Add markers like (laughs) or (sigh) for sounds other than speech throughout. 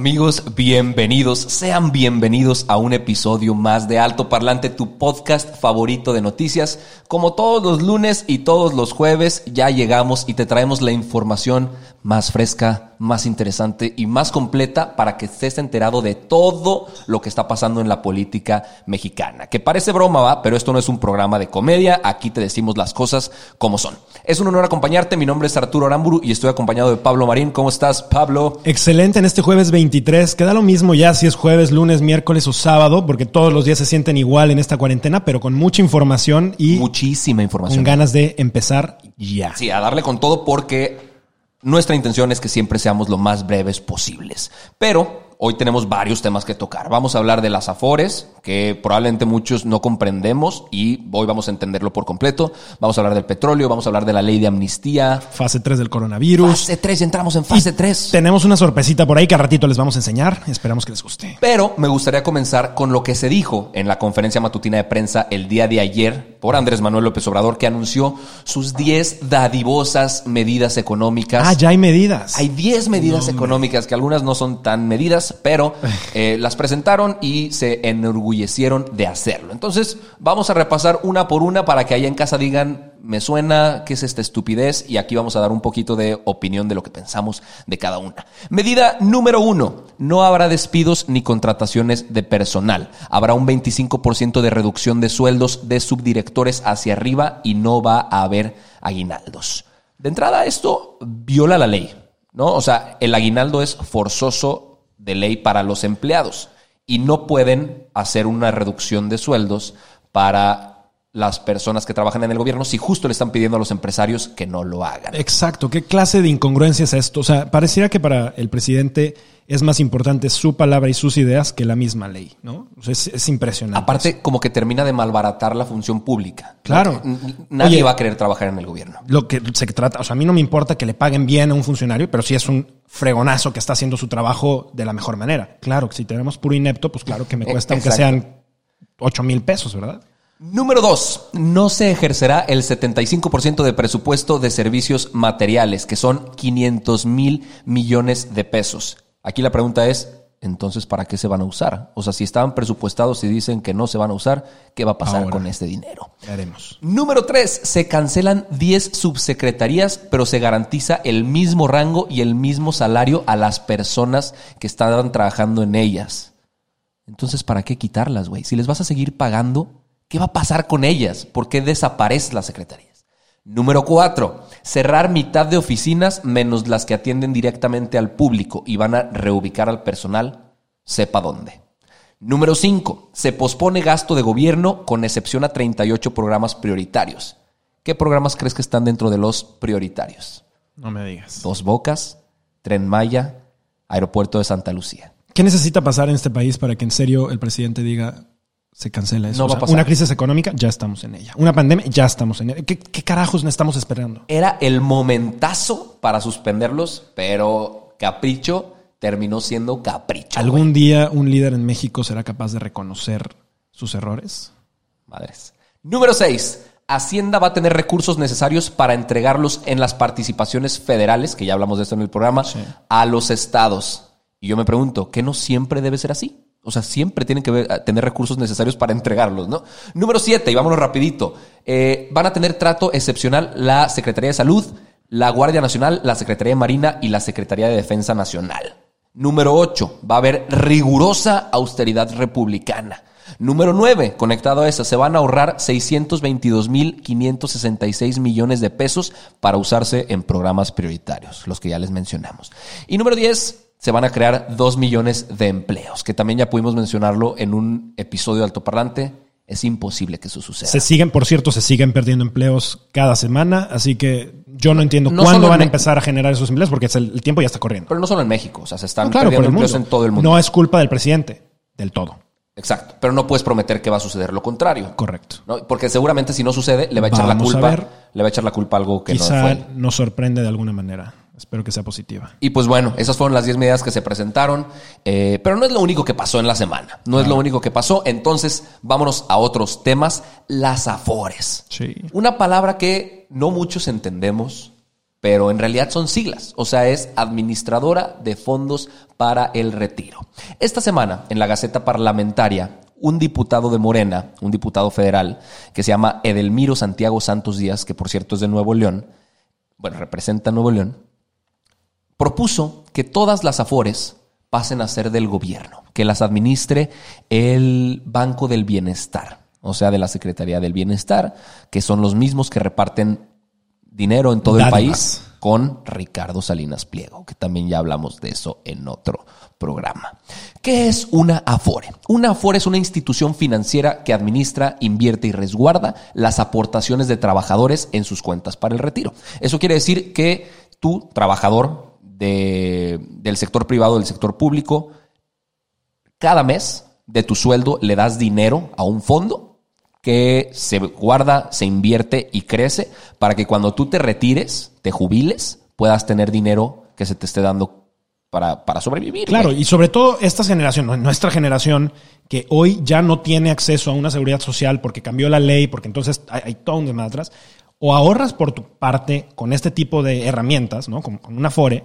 Amigos, bienvenidos, sean bienvenidos a un episodio más de Alto Parlante, tu podcast favorito de noticias. Como todos los lunes y todos los jueves, ya llegamos y te traemos la información más fresca, más interesante y más completa para que estés enterado de todo lo que está pasando en la política mexicana. Que parece broma, va, pero esto no es un programa de comedia, aquí te decimos las cosas como son. Es un honor acompañarte, mi nombre es Arturo Aramburu y estoy acompañado de Pablo Marín. ¿Cómo estás, Pablo? Excelente en este jueves 23. Queda lo mismo ya si es jueves, lunes, miércoles o sábado, porque todos los días se sienten igual en esta cuarentena, pero con mucha información y muchísima información. con ganas de empezar ya. Sí, a darle con todo porque nuestra intención es que siempre seamos lo más breves posibles. Pero hoy tenemos varios temas que tocar. Vamos a hablar de las afores, que probablemente muchos no comprendemos y hoy vamos a entenderlo por completo. Vamos a hablar del petróleo, vamos a hablar de la ley de amnistía. Fase 3 del coronavirus. Fase 3, entramos en fase 3. Tenemos una sorpresita por ahí que a ratito les vamos a enseñar. Esperamos que les guste. Pero me gustaría comenzar con lo que se dijo en la conferencia matutina de prensa el día de ayer por Andrés Manuel López Obrador, que anunció sus 10 dadivosas medidas económicas. Ah, ya hay medidas. Hay 10 medidas económicas que algunas no son tan medidas, pero (laughs) eh, las presentaron y se enorgullecieron de hacerlo. Entonces, vamos a repasar una por una para que allá en casa digan, me suena, qué es esta estupidez, y aquí vamos a dar un poquito de opinión de lo que pensamos de cada una. Medida número uno, no habrá despidos ni contrataciones de personal. Habrá un 25% de reducción de sueldos de subdirectores hacia arriba y no va a haber aguinaldos. De entrada, esto viola la ley, ¿no? O sea, el aguinaldo es forzoso de ley para los empleados y no pueden hacer una reducción de sueldos para las personas que trabajan en el gobierno si justo le están pidiendo a los empresarios que no lo hagan. Exacto. ¿Qué clase de incongruencia es esto? O sea, pareciera que para el presidente es más importante su palabra y sus ideas que la misma ley, ¿no? O sea, es, es impresionante. Aparte, como que termina de malbaratar la función pública. Claro. Nadie Oye, va a querer trabajar en el gobierno. Lo que se trata, o sea, a mí no me importa que le paguen bien a un funcionario, pero si es un fregonazo que está haciendo su trabajo de la mejor manera. Claro, que si tenemos puro inepto, pues claro que me Eh, cuesta, aunque sean 8 mil pesos, ¿verdad? Número dos, no se ejercerá el 75% de presupuesto de servicios materiales, que son 500 mil millones de pesos. Aquí la pregunta es, entonces, ¿para qué se van a usar? O sea, si estaban presupuestados y dicen que no se van a usar, ¿qué va a pasar Ahora. con este dinero? Haremos. Número 3. Se cancelan 10 subsecretarías, pero se garantiza el mismo rango y el mismo salario a las personas que estaban trabajando en ellas. Entonces, ¿para qué quitarlas, güey? Si les vas a seguir pagando, ¿qué va a pasar con ellas? ¿Por qué desaparecen las secretarías? Número 4. Cerrar mitad de oficinas menos las que atienden directamente al público y van a reubicar al personal, sepa dónde. Número 5. Se pospone gasto de gobierno con excepción a 38 programas prioritarios. ¿Qué programas crees que están dentro de los prioritarios? No me digas. Dos Bocas, Tren Maya, Aeropuerto de Santa Lucía. ¿Qué necesita pasar en este país para que en serio el presidente diga se cancela eso? No O va a pasar. Una crisis económica, ya estamos en ella. Una pandemia, ya estamos en ella. ¿Qué, qué carajos estamos esperando? Era el momentazo para suspenderlos, pero capricho terminó siendo capricho. ¿Algún día un líder en México será capaz de reconocer sus errores? Madres. Número 6. Hacienda va a tener recursos necesarios para entregarlos en las participaciones federales, que ya hablamos de esto en el programa, a los estados. Y yo me pregunto, ¿qué no siempre debe ser así? O sea, siempre tienen que ver- tener recursos necesarios para entregarlos, ¿no? Número 7, y vámonos rapidito. Eh, van a tener trato excepcional la Secretaría de Salud, la Guardia Nacional, la Secretaría de Marina y la Secretaría de Defensa Nacional. Número 8. Va a haber rigurosa austeridad republicana. Número 9. Conectado a eso, se van a ahorrar 622.566 millones de pesos para usarse en programas prioritarios, los que ya les mencionamos. Y número 10. Se van a crear 2 millones de empleos, que también ya pudimos mencionarlo en un episodio de altoparlante. Es imposible que eso suceda. Se siguen, por cierto, se siguen perdiendo empleos cada semana, así que yo no entiendo No cuándo van a empezar a generar esos empleos, porque el, tiempo ya está corriendo. Pero no solo en México, o sea, se están No, claro, perdiendo empleos en todo el mundo. No es culpa del presidente, del todo. Exacto. Pero no puedes prometer que va a suceder lo contrario. Correcto. ¿no? Porque seguramente si no sucede, le va a echar Vamos la culpa. Le va a echar la culpa a algo que no Quizá fue. nos sorprende de alguna manera. Espero que sea positiva. Y pues bueno, esas fueron las 10 medidas que se presentaron. eh, pero no es lo único que pasó en la semana. No es lo único que pasó. Entonces, vámonos a otros temas. Las afores. Sí. Una palabra que no muchos entendemos, pero en realidad son siglas. O sea, es administradora de fondos para el retiro. Esta semana, en la Gaceta Parlamentaria, un diputado de Morena, un diputado federal, que se llama Edelmiro Santiago Santos Díaz, que por cierto es de Nuevo León, bueno, representa a Nuevo León, propuso que todas las afores pasen a ser del gobierno, que las administre el Banco del Bienestar, o sea, de la Secretaría del Bienestar, que son los mismos que reparten dinero en todo el país con Ricardo Salinas Pliego, que también ya hablamos de eso en otro programa. ¿Qué es una Afore? Una Afore es una institución financiera que administra, invierte y resguarda las aportaciones de trabajadores en sus cuentas para el retiro. Eso quiere decir que tú, trabajador de- del sector privado, del sector público, cada mes de tu sueldo le das dinero a un fondo que se guarda, se invierte y crece para que cuando tú te retires, te jubiles, puedas tener dinero que se te esté dando para, para sobrevivir. Claro, y sobre todo esta generación, nuestra generación, que hoy ya no tiene acceso a una seguridad social porque cambió la ley, porque entonces hay, hay todo un demás atrás, o ahorras por tu parte con este tipo de herramientas, ¿no? Con, con una FORE,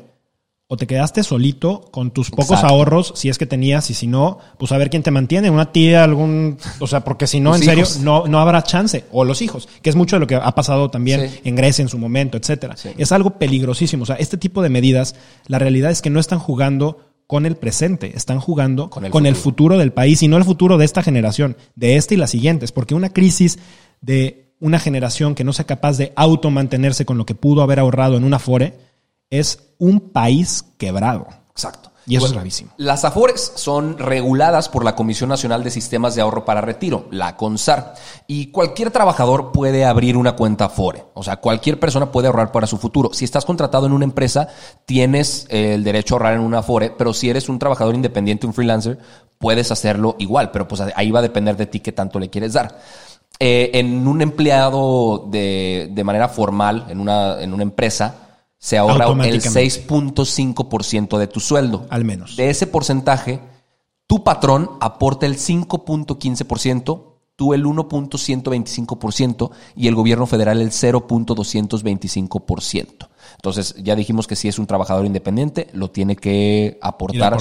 o te quedaste solito con tus pocos Exacto. ahorros, si es que tenías, y si no, pues a ver quién te mantiene, una tía, algún, o sea, porque si no, en serio, no, no habrá chance, o los hijos, que es mucho de lo que ha pasado también Sí. en Grecia en su momento, etcétera. Sí. Es algo peligrosísimo. O sea, este tipo de medidas, la realidad es que no están jugando con el presente, están jugando Con el, futuro del país y no el futuro de esta generación, de esta y las siguientes, porque una crisis de una generación que no sea capaz de automantenerse con lo que pudo haber ahorrado en una FORE es un país quebrado. Exacto. Y eso es gravísimo. Las AFORES son reguladas por la Comisión Nacional de Sistemas de Ahorro para Retiro, la CONSAR. Y cualquier trabajador puede abrir una cuenta AFORE. O sea, cualquier persona puede ahorrar para su futuro. Si estás contratado en una empresa, tienes eh, el derecho a ahorrar en una AFORE, pero si eres un trabajador independiente, un freelancer, puedes hacerlo igual. Pero pues ahí va a depender de ti qué tanto le quieres dar. Eh, en un empleado de, de manera formal, en una, en una empresa, se ahorra el Automáticamente. 6.5% de tu sueldo. Al menos. De ese porcentaje, tu patrón aporta el 5.15%, tú el 1.125% y el gobierno federal el 0.225%. Entonces, ya dijimos que si es un trabajador independiente, lo tiene que aportar.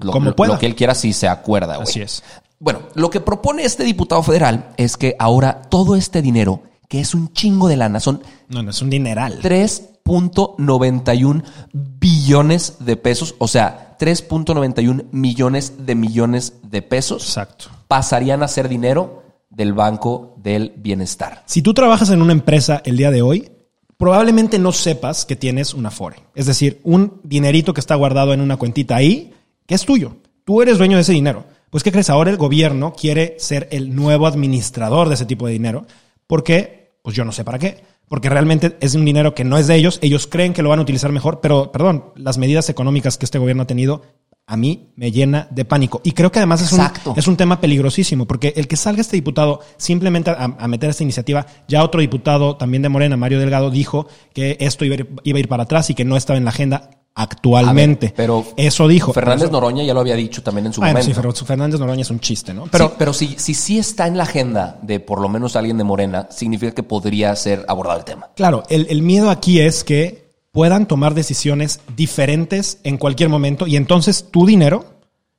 Lo, Como lo- pueda. lo que él quiera si se acuerda. güey. Así es. Bueno, lo que propone este diputado federal es que ahora todo este dinero, que es un chingo de lana, son No, no, es un dineral. 3.91 billones de pesos, o sea, 3.91 millones de millones de pesos Exacto. pasarían a ser dinero del Banco del Bienestar. Si tú trabajas en una empresa el día de hoy, probablemente no sepas que tienes una FORE. Es decir, un dinerito que está guardado en una cuentita ahí, que es tuyo. Tú eres dueño de ese dinero. Pues, ¿qué crees? Ahora el gobierno quiere ser el nuevo administrador de ese tipo de dinero. ¿Por qué? Pues yo no sé para qué. Porque realmente es un dinero que no es de ellos. Ellos creen que lo van a utilizar mejor. Pero, perdón, las medidas económicas que este gobierno ha tenido a mí me llena de pánico. Y creo que además es un, es un tema peligrosísimo, porque el que salga este diputado simplemente a, a meter esta iniciativa, ya otro diputado también de Morena, Mario Delgado, dijo que esto iba a ir, iba a ir para atrás y que no estaba en la agenda actualmente. Ver, pero eso dijo. Fernández eso- Noroña ya lo había dicho también en su Bueno, momento. Fer- Fernández Noroña es un chiste, ¿no? Pero, Pero, pero si, si sí está en la agenda de por lo menos alguien de Morena, significa que podría ser abordado el tema. claro, el, el miedo aquí es que puedan tomar decisiones diferentes en cualquier momento y entonces tu dinero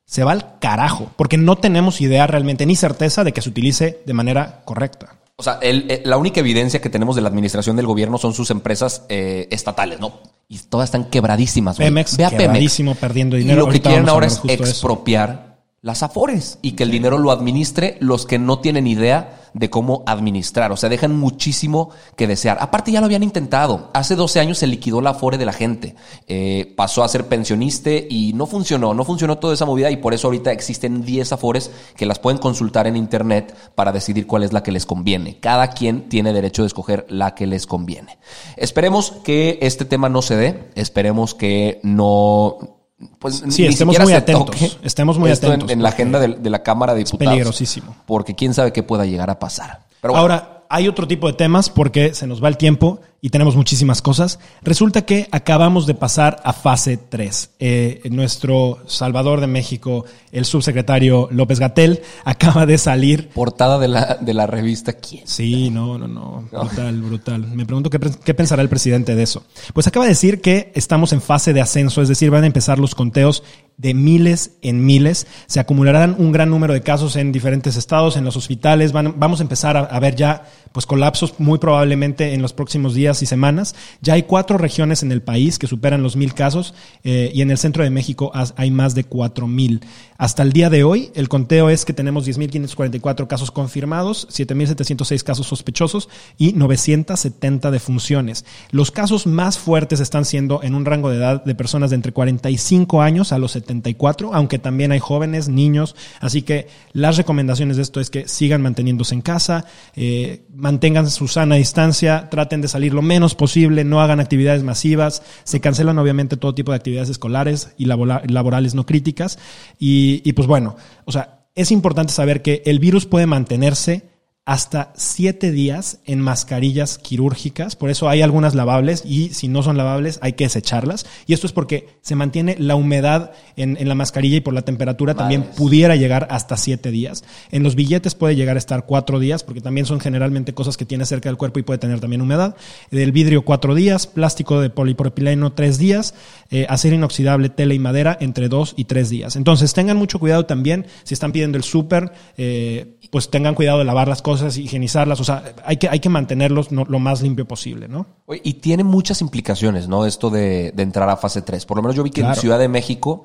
se va al carajo, porque no tenemos idea realmente ni certeza de que se utilice de manera correcta. O sea, el- el- la única evidencia que tenemos de la administración del gobierno son sus empresas eh, estatales, ¿no? Y todas están quebradísimas. güey. Pemex, Ve a Pemex. quebradísimo, perdiendo Y dinero. lo que quieren ahora es eso. expropiar las afores y que el dinero lo administre los que no tienen idea de cómo administrar. O sea, dejan muchísimo que desear. Aparte, ya lo habían intentado. Hace 12 años se liquidó la afore de la gente. Eh, pasó a ser pensionista y no funcionó. No funcionó toda esa movida y por eso ahorita existen 10 afores que las pueden consultar en internet para decidir cuál es la que les conviene. Cada quien tiene derecho de escoger la que les conviene. Esperemos que este tema no se dé. Esperemos que no pues Sí, ni estemos muy atentos, estemos muy esto en- atentos, en, la agenda de, de la Cámara de Diputados. peligrosísimo. Porque quién sabe qué pueda llegar a pasar. Pero bueno, Ahora, hay otro tipo de temas porque se nos va el tiempo y tenemos muchísimas cosas. Resulta que acabamos de pasar a fase 3. Eh, nuestro Salvador de México, el subsecretario López Gatel, (laughs) acaba de salir. portada de la, de la revista ¿Quién? Sí, no, no, no. Brutal, brutal. Me pregunto qué, qué pensará el presidente de eso. Pues acaba de decir que estamos en fase de ascenso, es decir, van a empezar los conteos de miles en miles. Se acumularán un gran número de casos en diferentes estados, en los hospitales. Van- vamos a empezar a, a ver ya pues colapsos muy probablemente en los próximos días y semanas. Ya hay cuatro regiones en el país que superan los mil casos eh, y en el centro de México hay más de cuatro mil. Hasta el día de hoy, el conteo es que tenemos 10.544 casos confirmados, 7.706 casos sospechosos y 970 defunciones. Los casos más fuertes están siendo en un rango de edad de personas de entre 45 años a los 74, aunque también hay jóvenes, niños. Así que las recomendaciones de esto es que sigan manteniéndose en casa, eh, mantengan su sana distancia, traten de salir lo menos posible, no hagan actividades masivas, se cancelan obviamente todo tipo de actividades escolares y laborales no críticas. Y, y pues bueno, o sea, es importante saber que el virus puede mantenerse hasta siete días en mascarillas quirúrgicas. Por eso hay algunas lavables y si no son lavables hay que desecharlas. Y esto es porque se mantiene la humedad en, en la mascarilla y por la temperatura también pudiera llegar hasta siete días. En los billetes puede llegar a estar cuatro días porque también son generalmente cosas que tiene cerca del cuerpo y puede tener también humedad. Del vidrio cuatro días, plástico de polipropileno tres días, eh, acero inoxidable, tela y madera entre dos y tres días. Entonces tengan mucho cuidado también si están pidiendo el súper, eh, pues tengan cuidado de lavar las cosas, higienizarlas, o sea, hay que, hay que mantenerlos no- lo más limpio posible, ¿no? Y tiene muchas implicaciones, ¿no? Esto de, de entrar a fase 3. Por lo menos yo vi que en Claro. Ciudad de México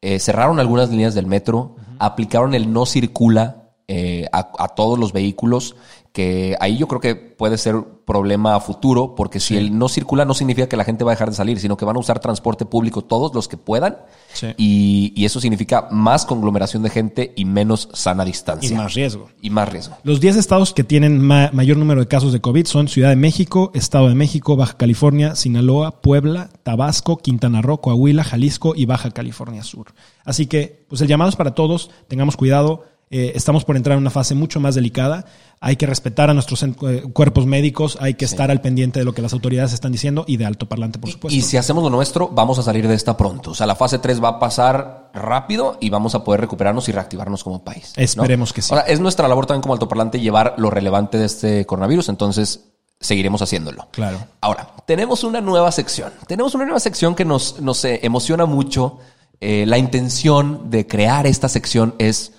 eh, cerraron algunas líneas del metro, aplicaron el no circula eh, a, a todos los vehículos, que ahí yo creo que puede ser problema a futuro, porque si el no circula no significa que la gente va a dejar de salir, sino que van a usar transporte público todos los que puedan, Sí. y, y eso significa más conglomeración de gente y menos sana distancia. Y más riesgo. Y más riesgo. Los 10 estados que tienen ma- mayor número de casos de COVID son Ciudad de México, Estado de México, Baja California, Sinaloa, Puebla, Tabasco, Quintana Roo, Coahuila, Jalisco y Baja California Sur. Así que, pues el llamado es para todos, tengamos cuidado. Eh, estamos por entrar en una fase mucho más delicada. Hay que respetar a nuestros eh, cuerpos médicos, hay que estar al pendiente de lo que las autoridades están diciendo y de alto parlante, por supuesto. Y si hacemos lo nuestro, vamos a salir de esta pronto. O sea, la fase 3 va a pasar rápido y vamos a poder recuperarnos y reactivarnos como país. ¿no? Esperemos que sí. Sea, es nuestra labor también como altoparlante llevar lo relevante de este coronavirus, entonces seguiremos haciéndolo. Claro. Ahora, tenemos una nueva sección. Tenemos una nueva sección que nos, nos eh, emociona mucho. Eh, la intención de crear esta sección es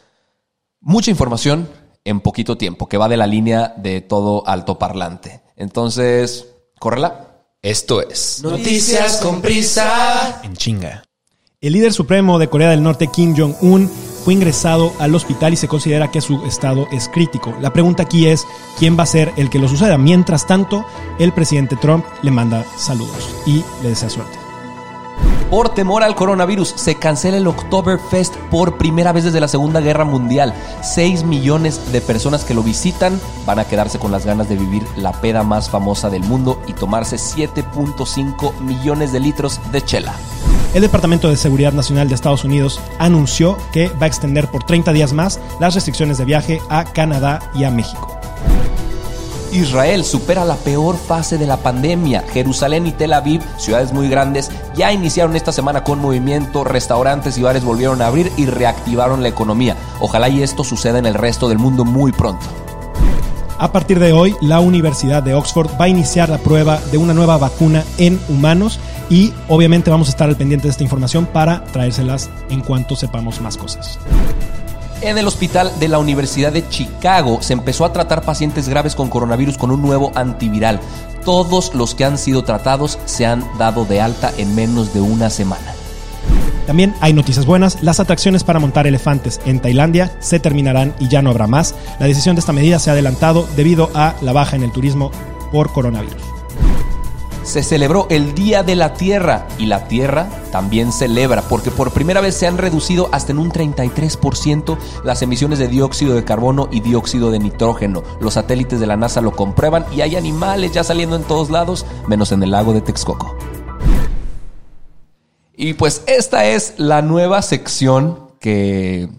mucha información en poquito tiempo, que va de la línea de todo altoparlante. Entonces, córrela. Esto es. Noticias con prisa. en chinga. El líder supremo de Corea del Norte, Kim Jong-un, fue ingresado al hospital y se considera que su estado es crítico. La pregunta aquí es, ¿quién va a ser el que lo suceda? Mientras tanto, el presidente Trump le manda saludos y le desea suerte. Por temor al coronavirus, se cancela el Oktoberfest por primera vez desde la Segunda Guerra Mundial. 6 millones de personas que lo visitan van a quedarse con las ganas de vivir la peda más famosa del mundo y tomarse 7.5 millones de litros de chela. El Departamento de Seguridad Nacional de Estados Unidos anunció que va a extender por 30 días más las restricciones de viaje a Canadá y a México. Israel supera la peor fase de la pandemia. Jerusalén y Tel Aviv, ciudades muy grandes, ya iniciaron esta semana con movimiento, restaurantes y bares volvieron a abrir y reactivaron la economía. Ojalá y esto suceda en el resto del mundo muy pronto. A partir de hoy, la Universidad de Oxford va a iniciar la prueba de una nueva vacuna en humanos y obviamente vamos a estar al pendiente de esta información para traérselas en cuanto sepamos más cosas. En el hospital de la Universidad de Chicago se empezó a tratar pacientes graves con coronavirus con un nuevo antiviral. Todos los que han sido tratados se han dado de alta en menos de una semana. También hay noticias buenas. Las atracciones para montar elefantes en Tailandia se terminarán y ya no habrá más. La decisión de esta medida se ha adelantado debido a la baja en el turismo por coronavirus. Se celebró el Día de la Tierra y la Tierra también celebra porque por primera vez se han reducido hasta en un 33% las emisiones de dióxido de carbono y dióxido de nitrógeno. Los satélites de la NASA lo comprueban y hay animales ya saliendo en todos lados, menos en el lago de Texcoco. Y pues esta es la nueva sección que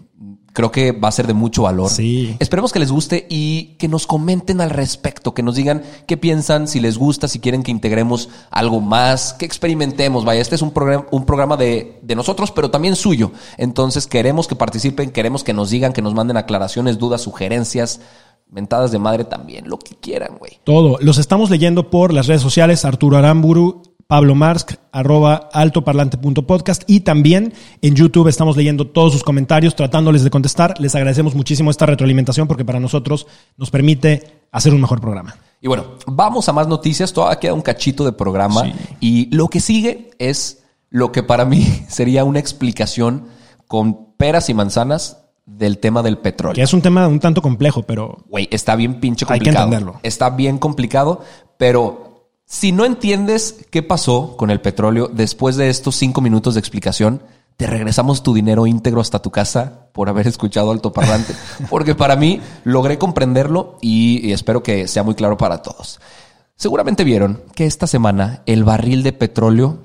creo que va a ser de mucho valor. Sí. Esperemos que les guste y que nos comenten al respecto, que nos digan qué piensan, si les gusta, si quieren que integremos algo más, que experimentemos. Vaya, este es un programa, un programa de, de nosotros, pero también suyo. Entonces queremos que participen, queremos que nos digan, que nos manden aclaraciones, dudas, sugerencias. Mentadas de madre también, lo que quieran, güey. Todo. Los estamos leyendo por las redes sociales, Arturo Aramburu, Pablo Marsk, arroba altoparlante.podcast y también en YouTube estamos leyendo todos sus comentarios, tratándoles de contestar. Les agradecemos muchísimo esta retroalimentación porque para nosotros nos permite hacer un mejor programa. Y bueno, vamos a más noticias. Todavía queda un cachito de programa. Sí. Y lo que sigue es lo que para mí (laughs) sería una explicación con peras y manzanas del tema del petróleo. Que es un tema un tanto complejo, pero Güey, está bien pinche Hay que complicado. entenderlo. Está bien complicado, pero si no entiendes qué pasó con el petróleo después de estos cinco minutos de explicación, te regresamos tu dinero íntegro hasta tu casa por haber escuchado altoparlante. (laughs) Porque para mí logré comprenderlo y, y espero que sea muy claro para todos. Seguramente vieron que esta semana el barril de petróleo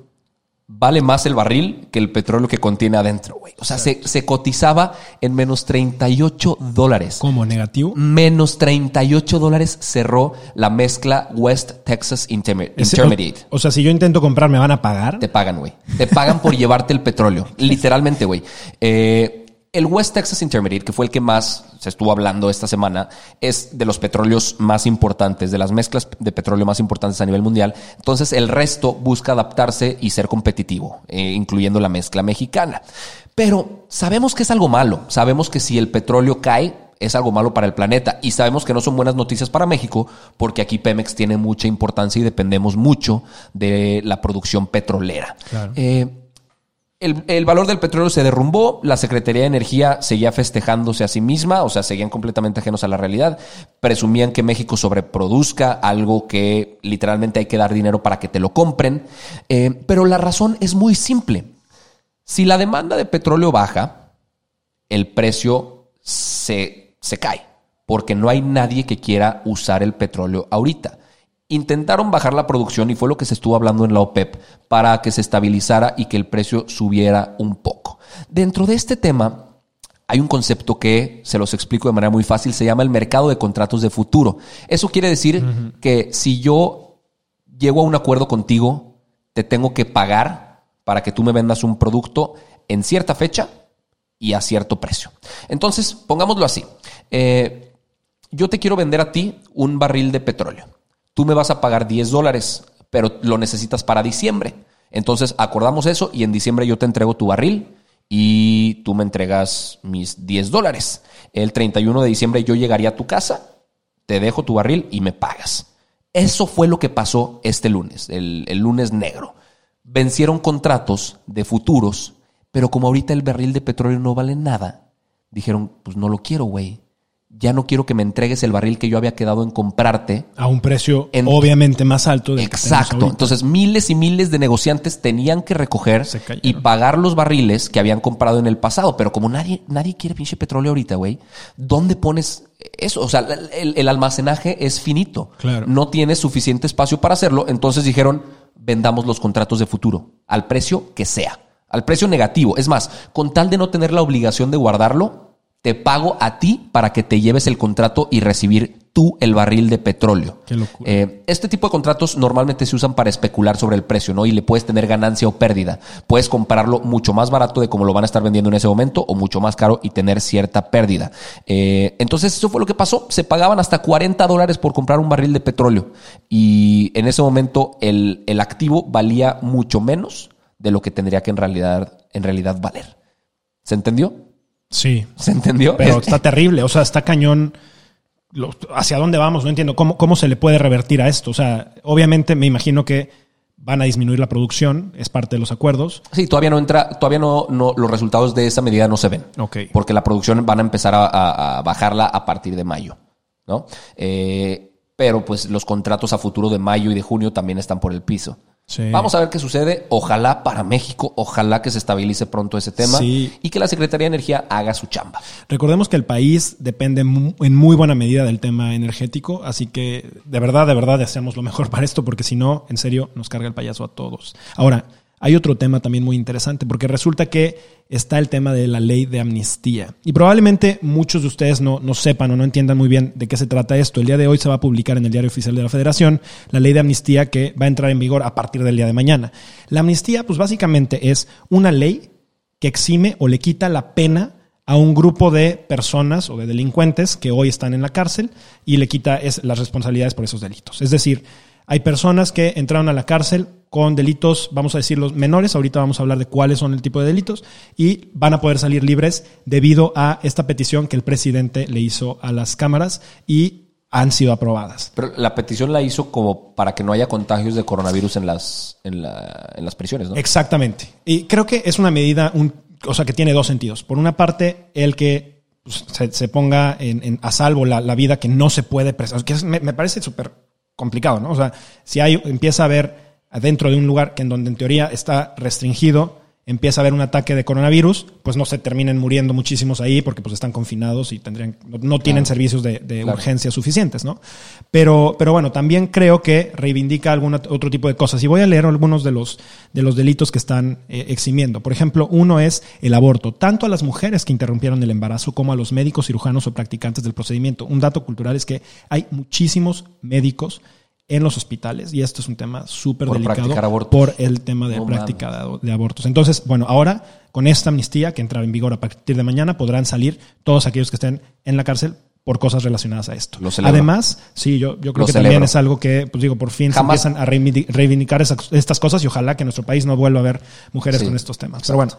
vale más el barril que el petróleo que contiene adentro, güey. O sea, se, se cotizaba en menos 38 dólares. como negativo. Menos 38 dólares cerró la mezcla West Texas Ese- Intermediate. O, o sea, si yo intento comprar, ¿me van a pagar? Te pagan, güey. Te pagan por (laughs) llevarte el petróleo. Literalmente, güey. Eh, el West Texas Intermediate, que fue el que más se estuvo hablando esta semana, es de los petróleos más importantes, de las mezclas de petróleo más importantes a nivel mundial. Entonces, el resto busca adaptarse y ser competitivo, eh, incluyendo la mezcla mexicana. Pero sabemos que es algo malo. Sabemos que si el petróleo cae, es algo malo para el planeta. Y sabemos que no son buenas noticias para México, porque aquí Pemex tiene mucha importancia y dependemos mucho de la producción petrolera. Claro. Eh, el, el valor del petróleo se derrumbó, la Secretaría de Energía seguía festejándose a sí misma, o sea, seguían completamente ajenos a la realidad, presumían que México sobreproduzca algo que literalmente hay que dar dinero para que te lo compren, Eh, pero la razón es muy simple. Si la demanda de petróleo baja, el precio se, se cae, porque no hay nadie que quiera usar el petróleo ahorita. Intentaron bajar la producción y fue lo que se estuvo hablando en la OPEP para que se estabilizara y que el precio subiera un poco. Dentro de este tema hay un concepto que se los explico de manera muy fácil, se llama el mercado de contratos de futuro. Eso quiere decir que si yo llego a un acuerdo contigo, te tengo que pagar para que tú me vendas un producto en cierta fecha y a cierto precio. Entonces, pongámoslo así. Eh, yo te quiero vender a ti un barril de petróleo. Tú me vas a pagar 10 dólares, pero lo necesitas para diciembre. Entonces, acordamos eso y en diciembre yo te entrego tu barril y tú me entregas mis 10 dólares. El 31 de diciembre yo llegaría a tu casa, te dejo tu barril y me pagas. Eso fue lo que pasó este lunes, el, lunes negro. Vencieron contratos de futuros, pero como ahorita el barril de petróleo no vale nada, dijeron, pues no lo quiero, güey. Ya no quiero que me entregues el barril que yo había quedado en comprarte. A un precio En- obviamente más alto del Exacto. Entonces miles y miles de negociantes tenían que recoger y pagar los barriles que habían comprado en el pasado. Pero como nadie, nadie quiere pinche petróleo ahorita, güey, ¿dónde pones eso? O sea, el, el almacenaje es finito. Claro. No tienes suficiente espacio para hacerlo. Entonces dijeron, vendamos los contratos de futuro al precio que sea. Al precio negativo. Es más, con tal de no tener la obligación de guardarlo, te pago a ti para que te lleves el contrato y recibir tú el barril de petróleo. Qué locura. Eh, este tipo de contratos normalmente se usan para especular sobre el precio, ¿no? Y le puedes tener ganancia o pérdida. Puedes comprarlo mucho más barato de como lo van a estar vendiendo en ese momento o mucho más caro y tener cierta pérdida. Eh, entonces, eso fue lo que pasó. Se pagaban hasta 40 dólares por comprar un barril de petróleo. Y en ese momento el, el activo valía mucho menos de lo que tendría que en realidad, en realidad valer. ¿Se entendió? Sí. ¿Se entendió? Pero está terrible. O sea, está cañón. Lo- ¿Hacia dónde vamos? No entiendo. ¿Cómo, ¿Cómo se le puede revertir a esto? O sea, obviamente me imagino que van a disminuir la producción. Es parte de los acuerdos. Sí, todavía no entra, todavía no, no, los resultados de esa medida no se ven. Ok. Porque la producción van a empezar a, a- a bajarla a partir de mayo, ¿no? Eh, pero pues los contratos a futuro de mayo y de junio también están por el piso. Sí. Vamos a ver qué sucede. Ojalá para México, ojalá que se estabilice pronto ese tema Sí. y que la Secretaría de Energía haga su chamba. Recordemos que el país depende en muy buena medida del tema energético, así que de verdad, de verdad deseamos lo mejor (laughs) para esto, porque si no, en serio, nos carga el payaso a todos. Ahora, hay otro tema también muy interesante, porque resulta que está el tema de la ley de amnistía. Y probablemente muchos de ustedes no, no sepan o no entiendan muy bien de qué se trata esto. El día de hoy se va a publicar en el Diario Oficial de la Federación la ley de amnistía que va a entrar en vigor a partir del día de mañana. La amnistía, pues básicamente es una ley que exime o le quita la pena a un grupo de personas o de delincuentes que hoy están en la cárcel y le quita es, las responsabilidades por esos delitos. Es decir, hay personas que entraron a la cárcel con delitos, vamos a decir los menores, ahorita vamos a hablar de cuáles son el tipo de delitos, y van a poder salir libres debido a esta petición que el presidente le hizo a las cámaras y han sido aprobadas. Pero la petición la hizo como para que no haya contagios de coronavirus en las, en la- en las prisiones, ¿no? Exactamente. Y creo que es una medida, un, o sea, que tiene dos sentidos. Por una parte, el que pues, se, se ponga en, en- a salvo la, la vida que no se puede prestar, que es- me, me parece súper complicado, ¿no? O sea, si hay, empieza a haber dentro de un lugar que en donde en teoría está restringido, empieza a haber un ataque de coronavirus, pues no se terminen muriendo muchísimos ahí porque pues están confinados y tendrían, no, no tienen servicios de, de Claro. urgencia suficientes, ¿no? Pero, pero bueno, también creo que reivindica algún ot- otro tipo de cosas. Y voy a leer algunos de los, de los delitos que están eh, eximiendo. Por ejemplo, uno es el aborto, tanto a las mujeres que interrumpieron el embarazo como a los médicos, cirujanos o practicantes del procedimiento. Un dato cultural es que hay muchísimos médicos en los hospitales y esto es un tema súper delicado por el tema de No práctica de, de abortos. Entonces, bueno, ahora con esta amnistía que entra en vigor a partir de mañana podrán salir todos aquellos que estén en la cárcel por cosas relacionadas a esto. Lo. Además, sí, yo, yo creo Lo que celebro. también es algo que, pues digo, por fin Jamás- se empiezan a reivindi- reivindicar esas- estas cosas y ojalá que en nuestro país no vuelva a haber mujeres Sí, con estos temas. Pero bueno,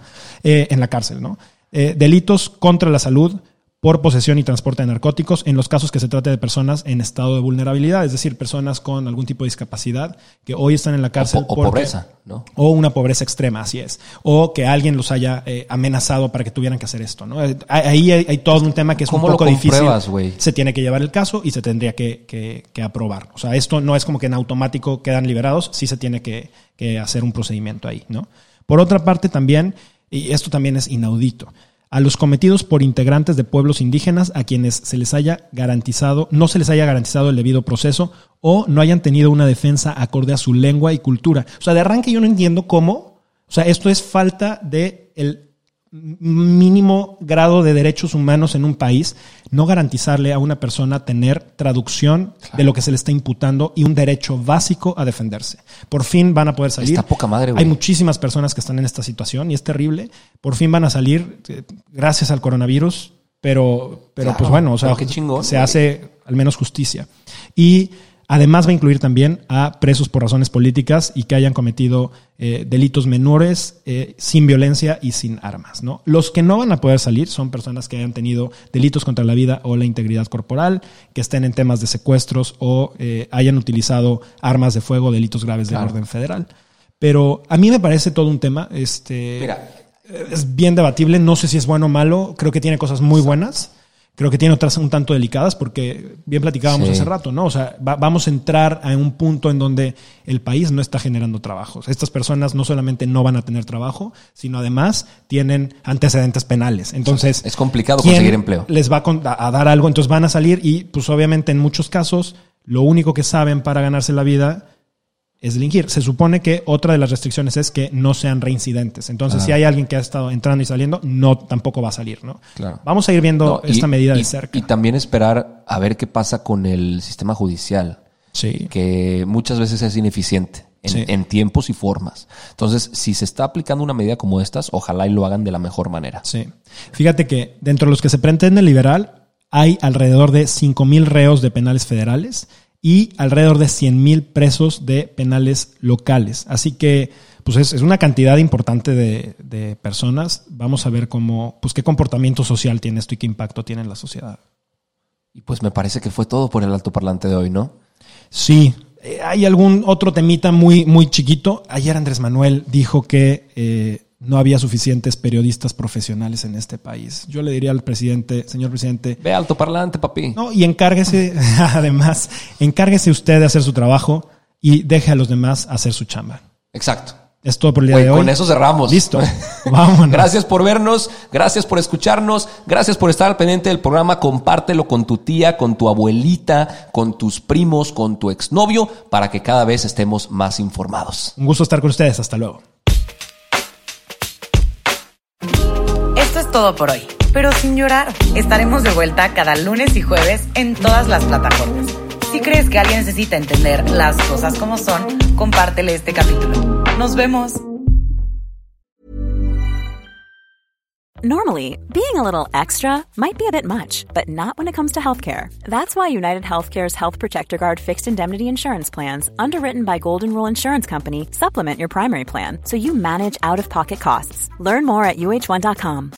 eh, en la cárcel, ¿no? Eh, delitos contra la salud por posesión y transporte de narcóticos en los casos que se trate de personas en estado de vulnerabilidad, es decir, personas con algún tipo de discapacidad que hoy están en la O, cárcel po- o porque- pobreza, ¿no? o una pobreza extrema, así es. O que alguien los haya eh, amenazado para que tuvieran que hacer esto, ¿no? Eh, Ahí hay, hay todo un tema que es un ¿Cómo lo poco difícil. Se tiene que llevar el caso y se tendría que, que- que aprobar. O sea, esto no es como que en automático quedan liberados, sí se tiene que, que hacer un procedimiento ahí, ¿no? Por otra parte también, y esto también es inaudito, a los cometidos por integrantes de pueblos indígenas a quienes se les haya garantizado, no se les haya garantizado el debido proceso o no hayan tenido una defensa acorde a su lengua y cultura. O sea, de arranque yo no entiendo cómo, o sea, esto es falta de el mínimo grado de derechos humanos en un país, no garantizarle a una persona tener traducción de lo que se le está imputando y un derecho básico a defenderse. Por fin van a poder salir. Está poca madre, güey. Hay muchísimas personas que están en esta situación y es terrible. Por fin van a salir eh, gracias al coronavirus, pero, pero Claro, pues bueno, o sea, chingón, se güey. hace al menos justicia. Y además va a incluir también a presos por razones políticas y que hayan cometido eh, delitos menores eh, sin violencia y sin armas. ¿no? Los que no van a poder salir son personas que hayan tenido delitos contra la vida o la integridad corporal, que estén en temas de secuestros o eh, hayan utilizado armas de fuego, delitos graves de Claro. orden federal. Pero a mí me parece todo un tema. Este, Mira. es bien debatible. No sé si es bueno o malo. Creo que tiene cosas muy buenas. Creo que tiene otras un tanto delicadas porque bien platicábamos Sí. hace rato, ¿no? O sea, va- vamos a entrar a un punto en donde el país no está generando trabajos. Estas personas no solamente no van a tener trabajo, sino además tienen antecedentes penales. Entonces, Es complicado ¿quién conseguir empleo. Les va a, a dar algo, entonces van a salir y, pues obviamente en muchos casos, lo único que saben para ganarse la vida es delinquir. Se supone que otra de las restricciones es que no sean reincidentes. Entonces, Ah. si hay alguien que ha estado entrando y saliendo, no tampoco va a salir, ¿no? Claro. Vamos a ir viendo No, y- esta medida y- de cerca. Y también esperar a ver qué pasa con el sistema judicial, sí. que muchas veces es ineficiente en, Sí. en tiempos y formas. Entonces, si se está aplicando una medida como estas, ojalá y lo hagan de la mejor manera. Sí. Fíjate que dentro de los que se pretende liberar, hay alrededor de 5.000 reos de penales federales y alrededor de 100 mil presos de penales locales. Así que pues es, es una cantidad importante de, de, personas. Vamos a ver cómo, pues qué comportamiento social tiene esto y qué impacto tiene en la sociedad. Y pues me parece que fue todo por el altoparlante de hoy, ¿no? Sí. Eh, hay algún otro temita muy, muy chiquito. Ayer Andrés Manuel dijo que eh, no había suficientes periodistas profesionales en este país. Yo le diría al presidente, señor presidente. Ve altoparlante, papi. No, y encárguese, (laughs) además, encárguese usted de hacer su trabajo y deje a los demás hacer su chamba. Exacto. Es todo por el día de hoy. Con eso cerramos. Listo. (laughs) Vámonos. Gracias por vernos, gracias por escucharnos, gracias por estar al pendiente del programa. Compártelo con tu tía, con tu abuelita, con tus primos, con tu exnovio, para que cada vez estemos más informados. Un gusto estar con ustedes. Hasta luego. Todo por hoy, pero sin llorar. Estaremos de vuelta cada lunes y jueves en todas las plataformas. Si crees que alguien necesita entender las cosas como son, compártele este capítulo. Nos vemos. Normally, being a little extra might be a bit much, but not when it comes to healthcare. That's why United Healthcare's Health Protector Guard fixed indemnity insurance plans, underwritten by Golden Rule Insurance Company, supplement your primary plan so you manage out of pocket costs. Learn more at uh1.com.